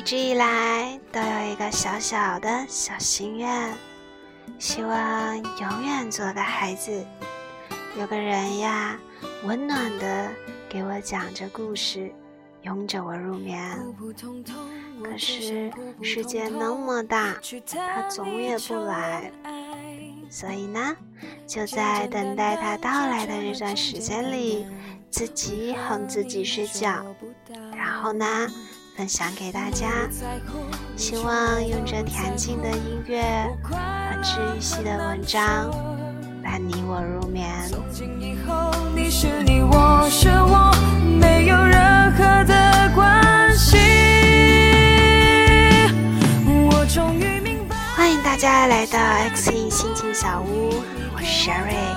一直以来都有一个小小的小心愿，希望永远做个孩子，有个人呀，温暖的给我讲着故事，拥着我入眠。可是世界那么大，他总也不来，所以呢，就在等待他到来的这段时间里，自己哄自己睡觉，然后呢？分享给大家，希望用着恬静的音乐和治愈系的文章，伴你我入眠。欢迎大家来到 X E 心情小屋，我是 Sherry。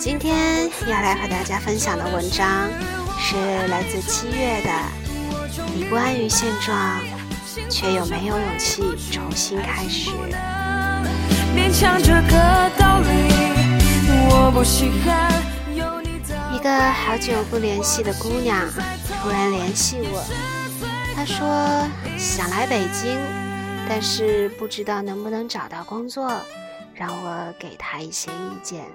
今天要来和大家分享的文章是来自七月的。你不安于现状，却又没有勇气重新开始。一个好久不联系的姑娘突然联系我，她说想来北京，但是不知道能不能找到工作，让我给她一些意见。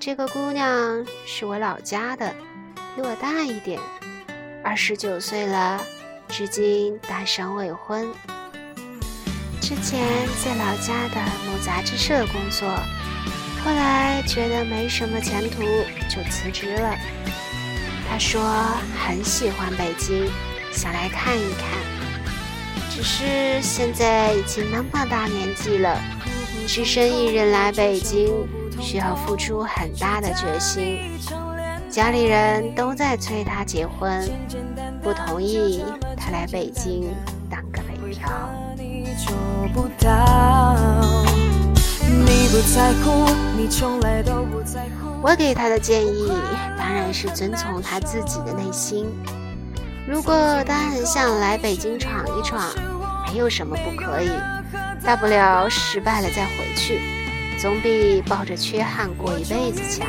这个姑娘是我老家的，比我大一点，二十九岁了，至今单身未婚。之前在老家的某杂志社工作，后来觉得没什么前途，就辞职了。她说很喜欢北京，想来看一看。只是现在已经那么大年纪了，只身一人来北京。需要付出很大的决心，家里人都在催他结婚，不同意他来北京当个北漂。我给他的建议当然是遵从他自己的内心。如果他很想来北京闯一闯，没有什么不可以，大不了失败了再回去。总比抱着缺憾过一辈子强。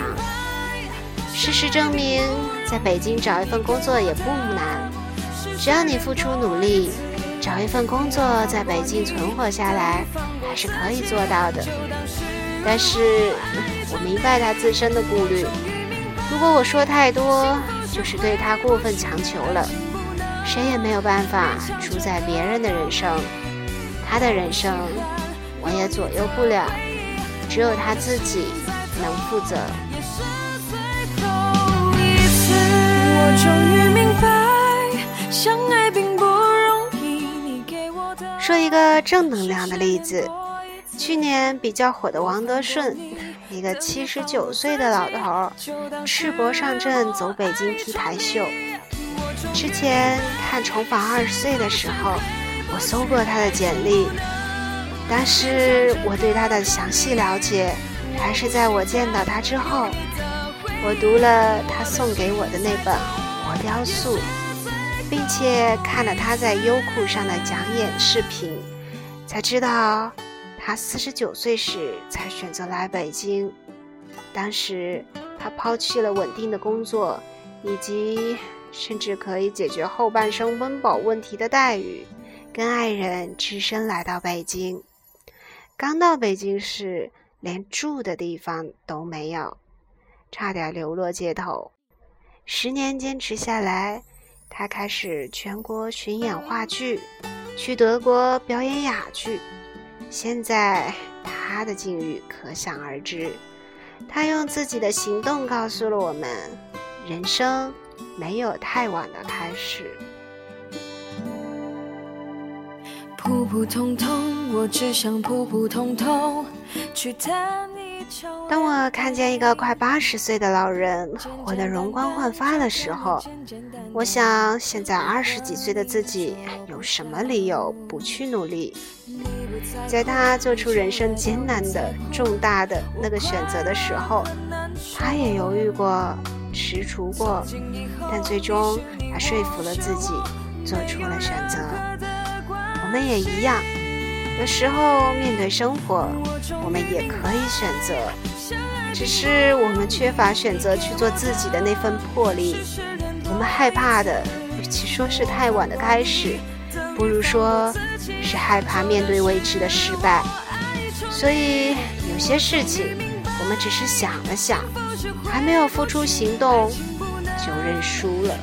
事实证明，在北京找一份工作也不难，只要你付出努力，找一份工作在北京存活下来还是可以做到的。但是，我明白他自身的顾虑。如果我说太多，就是对他过分强求了。谁也没有办法主宰别人的人生，他的人生，我也左右不了。只有他自己能负责。说一个正能量的例子，去年比较火的王德顺，一个七十九岁的老头，赤膊上阵走北京 T 台秀。之前看《重访二十岁》的时候，我搜过他的简历。但是我对他的详细了解，还是在我见到他之后。我读了他送给我的那本《活雕塑》，并且看了他在优酷上的讲演视频，才知道他四十九岁时才选择来北京。当时他抛弃了稳定的工作，以及甚至可以解决后半生温饱问题的待遇，跟爱人只身来到北京。刚到北京时，连住的地方都没有，差点流落街头。十年坚持下来，他开始全国巡演话剧，去德国表演哑剧。现在他的境遇可想而知。他用自己的行动告诉了我们：人生没有太晚的开始。普普通通，我只想普普通通去谈一当我看见一个快八十岁的老人活得容光焕发的时候，我想现在二十几岁的自己有什么理由不去努力？在他做出人生艰难的、重大的那个选择的时候，他也犹豫过、踟蹰过，但最终他说服了自己，做出了选择。我们也一样，有时候面对生活，我们也可以选择。只是我们缺乏选择去做自己的那份魄力。我们害怕的，与其说是太晚的开始，不如说是害怕面对未知的失败。所以有些事情，我们只是想了想，还没有付出行动，就认输了。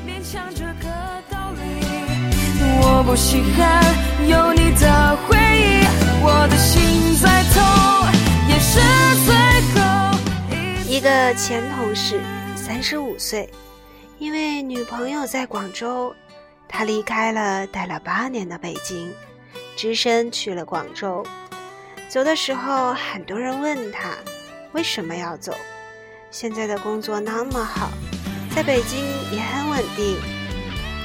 我不稀罕有你的回，我的心在痛，也是最后一个前同事，三十五岁，因为女朋友在广州，他离开了待了八年的北京，只身去了广州。走的时候，很多人问他为什么要走，现在的工作那么好，在北京也很稳定，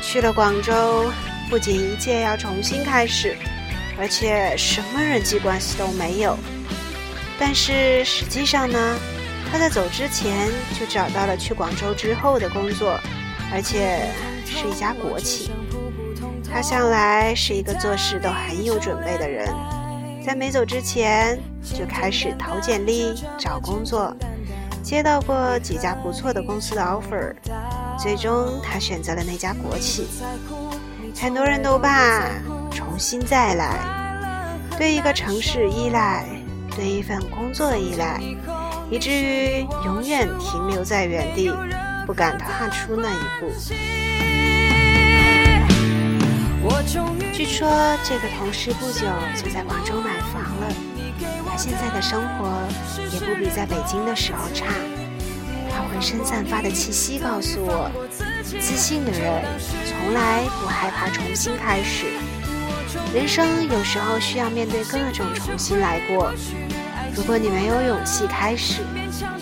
去了广州。不仅一切要重新开始，而且什么人际关系都没有。但是实际上呢，他在走之前就找到了去广州之后的工作，而且是一家国企。他向来是一个做事都很有准备的人，在没走之前就开始投简历找工作，接到过几家不错的公司的 offer，最终他选择了那家国企。很多人都怕重新再来，对一个城市依赖，对一份工作依赖，以至于永远停留在原地，不敢踏出那一步。据说这个同事不久就在广州买房了，他现在的生活也不比在北京的时候差。他浑身散发的气息告诉我，自信的人从来不害怕重新开始。人生有时候需要面对各种重新来过。如果你没有勇气开始，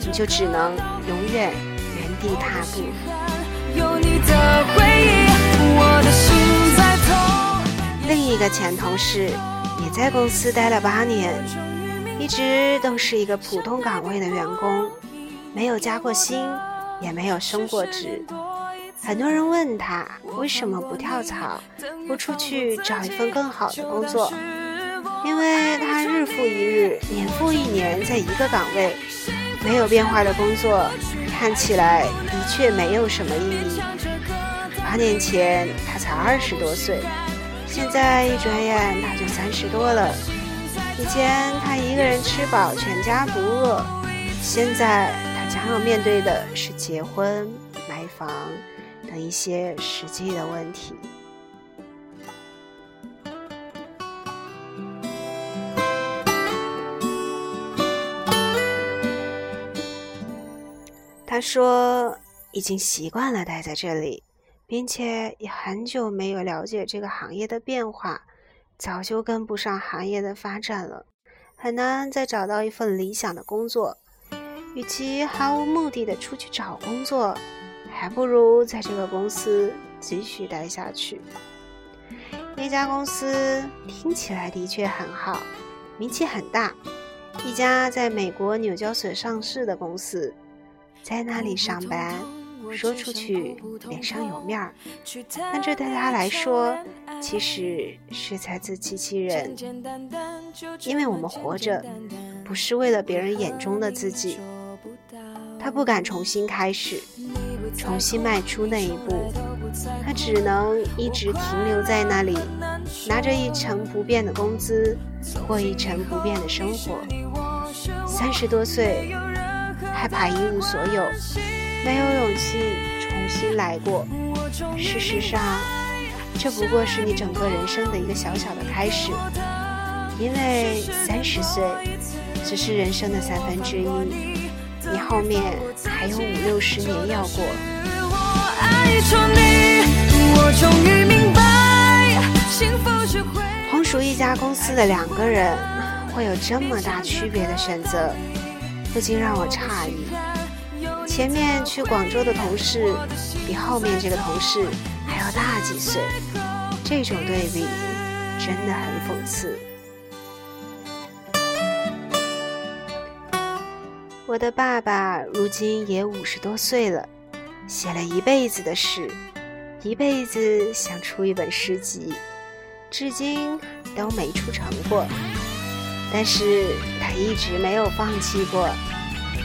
你就只能永远原地踏步。另一个前同事也在公司待了八年，一直都是一个普通岗位的员工。没有加过薪，也没有升过职。很多人问他为什么不跳槽，不出去找一份更好的工作？因为他日复一日，年复一年在一个岗位，没有变化的工作，看起来的确没有什么意义。八年前他才二十多岁，现在一转眼他就三十多了。以前他一个人吃饱，全家不饿，现在他。将要面对的是结婚、买房等一些实际的问题。他说：“已经习惯了待在这里，并且也很久没有了解这个行业的变化，早就跟不上行业的发展了，很难再找到一份理想的工作。”与其毫无目的的出去找工作，还不如在这个公司继续待下去。那家公司听起来的确很好，名气很大，一家在美国纽交所上市的公司，在那里上班，说出去脸上有面儿，但这对他来说其实是在自欺欺人，因为我们活着不是为了别人眼中的自己。他不敢重新开始，重新迈出那一步，他只能一直停留在那里，拿着一成不变的工资，过一成不变的生活。三十多岁，害怕一无所有，没有勇气重新来过。事实上，这不过是你整个人生的一个小小的开始，因为三十岁只是人生的三分之一。你后面还有五六十年要过。同属一家公司的两个人，会有这么大区别的选择，不禁让我诧异。前面去广州的同事，比后面这个同事还要大几岁，这种对比真的很讽刺。我的爸爸如今也五十多岁了，写了一辈子的诗，一辈子想出一本诗集，至今都没出成过。但是他一直没有放弃过，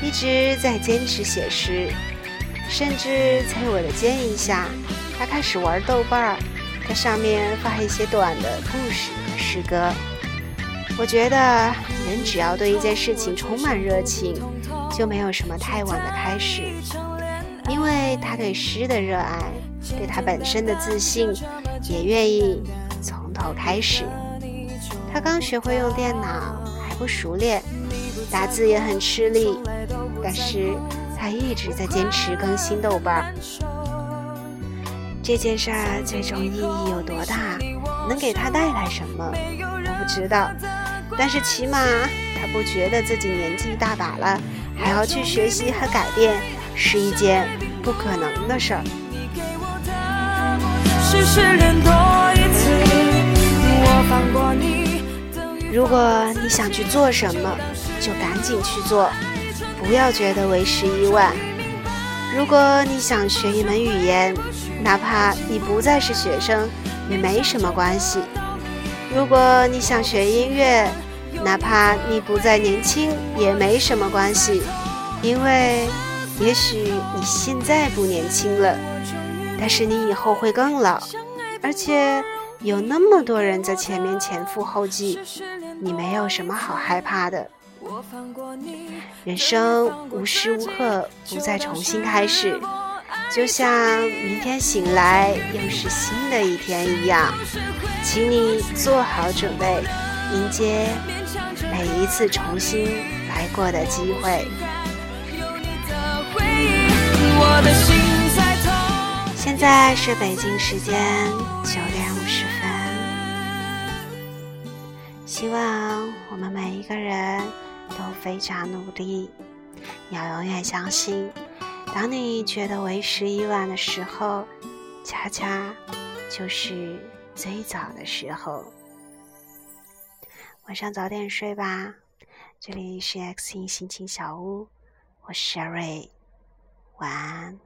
一直在坚持写诗，甚至在我的建议下，他开始玩豆瓣儿，在上面发一些短的故事和诗歌。我觉得人只要对一件事情充满热情，就没有什么太晚的开始，因为他对诗的热爱，对他本身的自信，也愿意从头开始。他刚学会用电脑，还不熟练。打字也很吃力，但是他一直在坚持更新豆瓣。这件事儿最终意义有多大，能给他带来什么，我不知道。但是起码他不觉得自己年纪大把了，还要去学习和改变，是一件不可能的事儿。如果你想去做什么，就赶紧去做，不要觉得为时已晚。如果你想学一门语言，哪怕你不再是学生，也没什么关系。如果你想学音乐，哪怕你不再年轻，也没什么关系，因为也许你现在不年轻了，但是你以后会更老，而且有那么多人在前面前赴后继。你没有什么好害怕的，人生无时无刻不再重新开始，就像明天醒来又是新的一天一样，请你做好准备，迎接每一次重新来过的机会。现在是北京时间九点五十分。希望我们每一个人都非常努力。要永远相信，当你觉得为时已晚的时候，恰恰就是最早的时候。晚上早点睡吧。这里是 X 星心情小屋，我是 Sherry，晚安。